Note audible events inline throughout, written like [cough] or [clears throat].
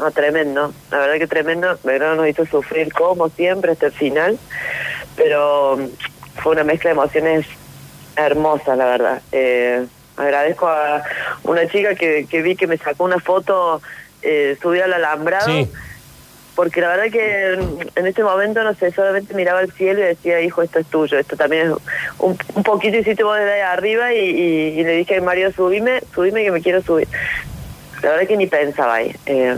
no, tremendo. La verdad que tremendo. Belgrano nos hizo sufrir como siempre hasta el final, pero fue una mezcla de emociones hermosa, la verdad. Eh, agradezco a una chica que, que vi que me sacó una foto eh, subida al alambrado. Sí. Porque la verdad que en este momento, no sé, solamente miraba al cielo y decía, hijo, esto es tuyo, esto también es un, un poquito hiciste vos desde ahí arriba y, y- y le dije a Mario, subime, subime que me quiero subir. La verdad que ni pensaba ahí. eh,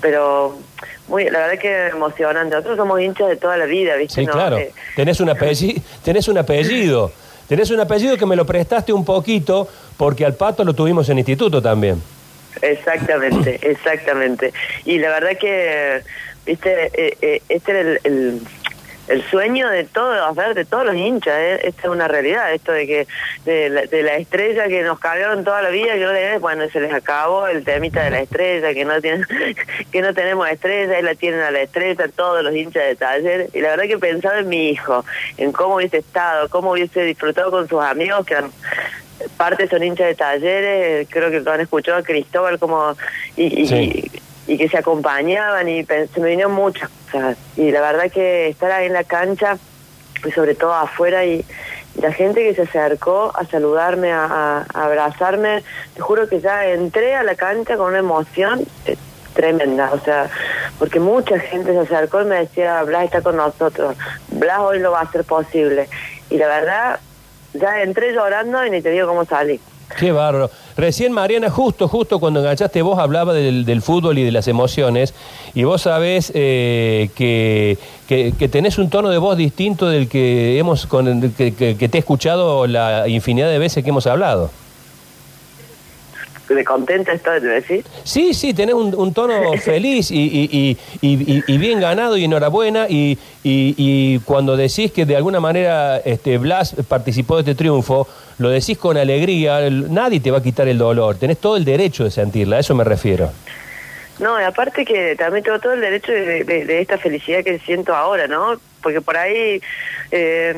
pero muy, la verdad que emocionante. Nosotros somos hinchas de toda la vida, ¿viste? Sí, No, claro. eh, Tenés un apellido, tenés un apellido. Tenés un apellido que me lo prestaste un poquito porque al pato lo tuvimos en instituto también. Exactamente, [clears throat] exactamente. Y la verdad que, viste, eh, eh, este era el, el, el sueño de todos, a ver, de todos los hinchas, ¿eh? esta es una realidad, esto de que de la, de la estrella que nos cargaron toda la vida, que no tenés, bueno, se les acabó el temita de la estrella, que no tienen, [laughs] que no tenemos estrella, y la tienen a la estrella, todos los hinchas de taller, y la verdad que pensaba en mi hijo, en cómo hubiese estado, cómo hubiese disfrutado con sus amigos que parte son hinchas de talleres, creo que lo han escuchado a Cristóbal como y, Sí. Y- que se acompañaban y se me vinieron mucho. O sea, y la verdad que estar ahí en la cancha y sobre todo afuera y, la gente que se acercó a saludarme, a abrazarme, te juro que ya entré a la cancha con una emoción eh, tremenda, o sea, porque mucha gente se acercó y me decía, Blas está con nosotros, Blas hoy lo va a hacer posible. Y la verdad, ya entré llorando y ni te digo cómo salí. Qué bárbaro. Recién, Mariana, justo, justo cuando enganchaste vos, hablaba del, fútbol y de las emociones, y vos sabés eh, que, que, que tenés un tono de voz distinto del que hemos con, que- que te he escuchado la infinidad de veces que hemos hablado. De contenta estoy, ¿te decís? Sí, sí, tenés un, un tono [laughs] feliz y, y- y- bien ganado y enhorabuena. Y, cuando decís que de alguna manera este, Blas participó de este triunfo, lo decís con alegría, nadie te va a quitar el dolor. Tenés todo el derecho de sentirla, a eso me refiero. No, y aparte que también tengo todo el derecho de, de- de esta felicidad que siento ahora, ¿no? Porque por ahí, eh,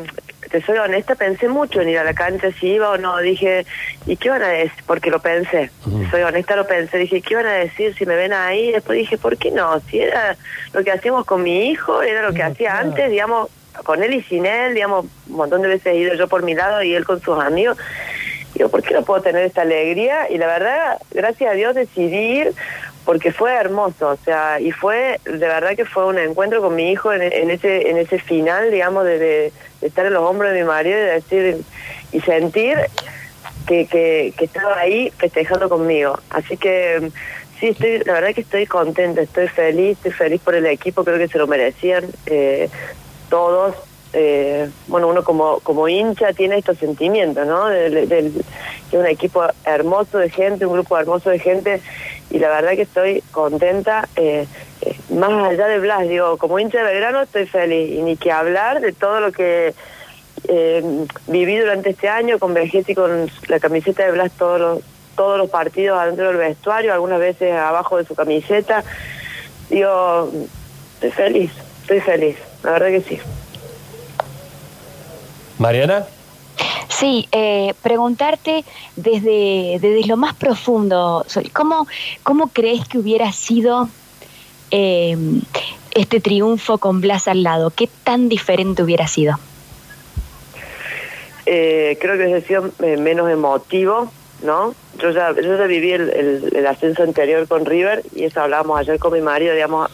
te soy honesta, pensé mucho en ir a la cancha, si iba o no. Dije, ¿y qué van a decir? Porque lo pensé. Soy honesta, lo pensé. Dije, ¿qué van a decir si me ven ahí? Después dije, ¿por qué no? Si era lo que hacíamos con mi hijo, era lo que hacía claro. antes, digamos, con él y sin él, digamos, un montón de veces he ido yo por mi lado y él con sus amigos. Digo, ¿por qué no puedo tener esta alegría? Y la verdad, gracias a Dios decidí ir porque fue hermoso, o sea, y fue, de verdad que fue un encuentro con mi hijo en, en ese en ese final, digamos, de, de- de estar en los hombros de mi marido y de decir, y sentir que, estaba ahí festejando conmigo. Así que sí, estoy, la verdad que estoy contenta, estoy feliz, estoy feliz por el equipo, creo que se lo merecían eh, todos. Eh, bueno, uno como, hincha tiene estos sentimientos, ¿no? Que es un equipo hermoso de gente, un grupo hermoso de gente, y la verdad que estoy contenta, eh, eh, más allá de Blas, digo, como hincha de Belgrano estoy feliz, y ni que hablar de todo lo que eh, viví durante este año con Vegeta y con la camiseta de Blas todos los, todos los partidos adentro del vestuario, algunas veces abajo de su camiseta. Digo, estoy feliz, estoy feliz, la verdad que sí. Mariana. Sí, eh, preguntarte desde, desde lo más profundo, ¿cómo, cómo crees que hubiera sido eh, este triunfo con Blas al lado? ¿Qué tan diferente hubiera sido? Eh, creo que hubiese sido eh, menos emotivo, ¿no? Yo ya, yo ya viví el, el- ascenso anterior con River y eso hablábamos ayer con mi marido, digamos,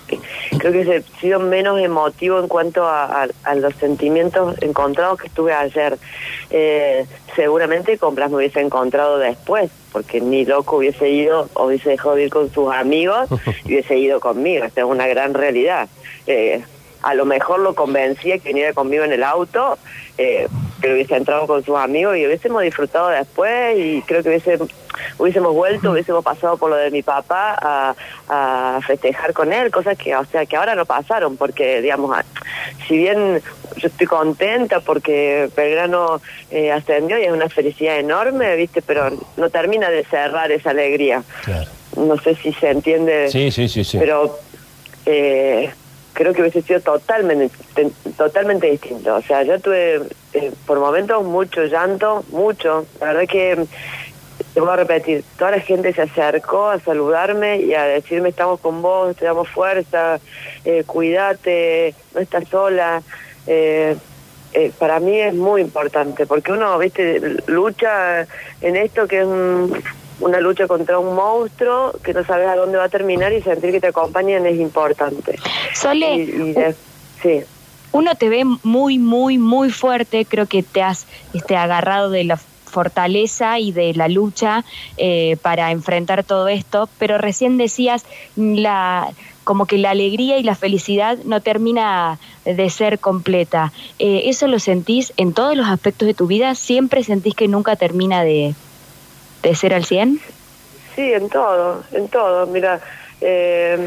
creo que hubiese sido menos emotivo en cuanto a, a- a los sentimientos encontrados que estuve ayer. Eh, seguramente con Blas me hubiese encontrado después, porque ni loco hubiese ido, o hubiese dejado de ir con sus amigos [laughs] y hubiese ido conmigo, esta es una gran realidad. Eh, a lo mejor lo convencía que viniera conmigo en el auto, eh, que hubiese entrado con sus amigos y hubiésemos disfrutado después y creo que hubiese, hubiésemos vuelto, hubiésemos pasado por lo de mi papá a, a festejar con él, cosas que, o sea, que ahora no pasaron, porque, digamos, si bien yo estoy contenta porque Belgrano eh, ascendió y es una felicidad enorme, ¿viste? Pero no termina de cerrar esa alegría. Claro. No sé si se entiende Sí, sí, sí, sí. pero eh, creo que hubiese sido totalmente te- totalmente distinto. O sea, yo tuve eh, por momentos mucho llanto, mucho. La verdad que te voy a repetir, toda la gente se acercó a saludarme y a decirme estamos con vos, te damos fuerza, eh, cuídate, no estás sola. Eh, eh, para mí es muy importante, porque uno, viste, lucha en esto que es una lucha contra un monstruo que no sabes a dónde va a terminar y sentir que te acompañan es importante. Sole, sí. uno te ve muy, muy, muy fuerte, creo que te has este, agarrado de la fortaleza y de la lucha eh, para enfrentar todo esto, pero recién decías la como que la alegría y la felicidad no termina de ser completa. Eh, ¿Eso lo sentís en todos los aspectos de tu vida? ¿Siempre sentís que nunca termina de, de ser al 100? Sí, en todo, en todo. Mira, eh,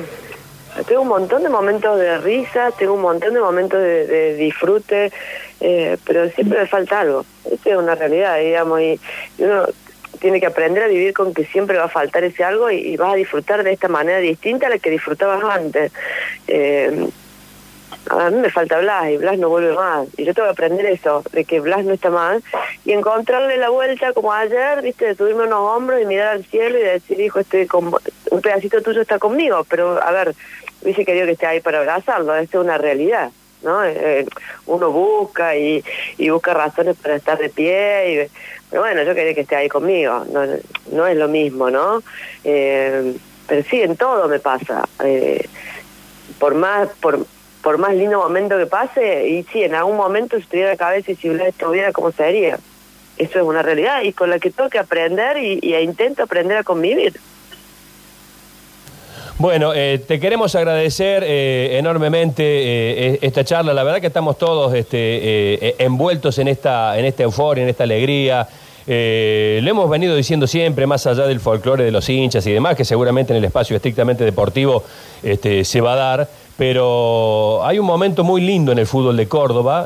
tengo un montón de momentos de risa, tengo un montón de momentos de, disfrute, eh, pero siempre me falta algo. Esa es una realidad, digamos, y, uno tiene que aprender a vivir con que siempre va a faltar ese algo y, vas a disfrutar de esta manera distinta a la que disfrutabas antes. Eh, a mí me falta Blas y Blas no vuelve más. Y yo tengo que aprender eso, de que Blas no está más. Y encontrarle la vuelta como ayer, viste, de subirme unos hombros y mirar al cielo y decir, hijo, estoy con... un pedacito tuyo está conmigo. Pero, a ver, hubiese querido que esté ahí para abrazarlo, esto es una realidad. ¿no? Eh, uno busca y, y, busca razones para estar de pie, y, pero bueno, yo quería que esté ahí conmigo, no, no es lo mismo, ¿no? Eh, pero sí, en todo me pasa. Eh, por más por, por más lindo momento que pase, y sí, en algún momento si estuviera la cabeza y si Blas estuviera, ¿cómo sería? Eso es una realidad y con la que tengo que aprender y, y intento aprender a convivir. Bueno, eh, te queremos agradecer eh, enormemente eh, esta charla. La verdad que estamos todos este, envueltos en esta, en esta euforia, en esta alegría. lo hemos venido diciendo siempre, más allá del folclore de los hinchas y demás, que seguramente en el espacio estrictamente deportivo este, se va a dar. Pero hay un momento muy lindo en el fútbol de Córdoba,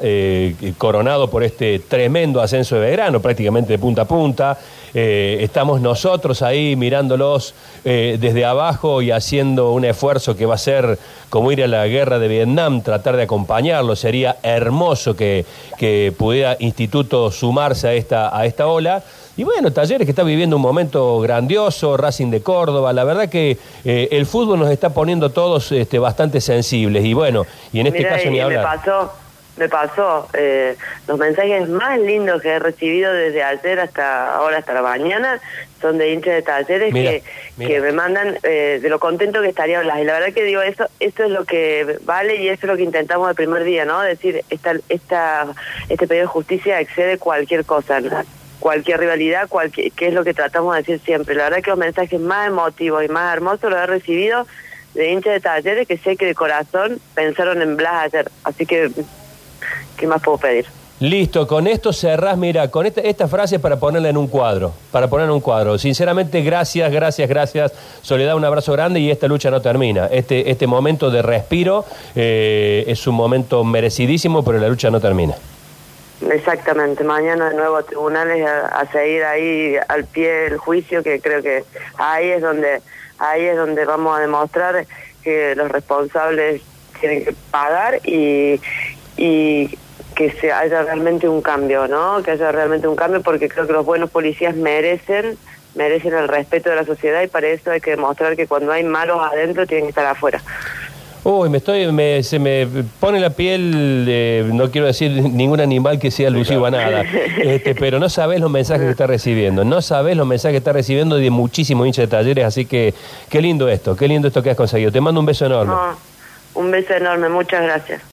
coronado por este tremendo ascenso de verano, prácticamente de punta a punta. Eh, estamos nosotros ahí mirándolos eh, desde abajo y haciendo un esfuerzo que va a ser como ir a la guerra de Vietnam, tratar de acompañarlos. Sería hermoso que, que pudiera Instituto sumarse a esta, a esta ola. Y bueno, Talleres que está viviendo un momento grandioso, Racing de Córdoba, la verdad que eh, el fútbol nos está poniendo todos este, bastante sensibles. Y bueno, y en este caso ni hablar. me pasó eh, los mensajes más lindos que he recibido desde ayer hasta ahora hasta la mañana son de hinchas de talleres que, que me mandan eh, de lo contento que estaría Blas y la verdad que digo eso esto es lo que vale y eso es lo que intentamos el primer día no decir esta esta este pedido de justicia excede cualquier cosa cualquier rivalidad cualquier que es lo que tratamos de decir siempre. La verdad que los mensajes más emotivos y más hermosos los he recibido de hinchas de talleres que sé que de corazón pensaron en Blas ayer así que ¿Qué más puedo pedir? Listo, con esto cerrás, mira, con esta, esta frase para ponerla en un cuadro, para poner en un cuadro. Sinceramente, gracias, gracias, gracias. Soledad, un abrazo grande y esta lucha no termina. Este, este momento de respiro eh, es un momento merecidísimo, pero la lucha no termina. Exactamente, mañana de nuevo a tribunales a, seguir ahí al pie del juicio, que creo que ahí es donde ahí es donde vamos a demostrar que los responsables tienen que pagar y, que se haya realmente un cambio, ¿no? Que haya realmente un cambio porque creo que los buenos policías merecen merecen el respeto de la sociedad y para eso hay que demostrar que cuando hay malos adentro tienen que estar afuera. Uy, me estoy, me, se me pone la piel, de, no quiero decir ningún animal que sea alusivo a nada, [laughs] este, pero no sabes los mensajes que está recibiendo, no sabes los mensajes que está recibiendo de muchísimos hinchas de talleres, así que qué lindo esto, qué lindo esto que has conseguido. Te mando un beso enorme. un beso enorme, muchas gracias.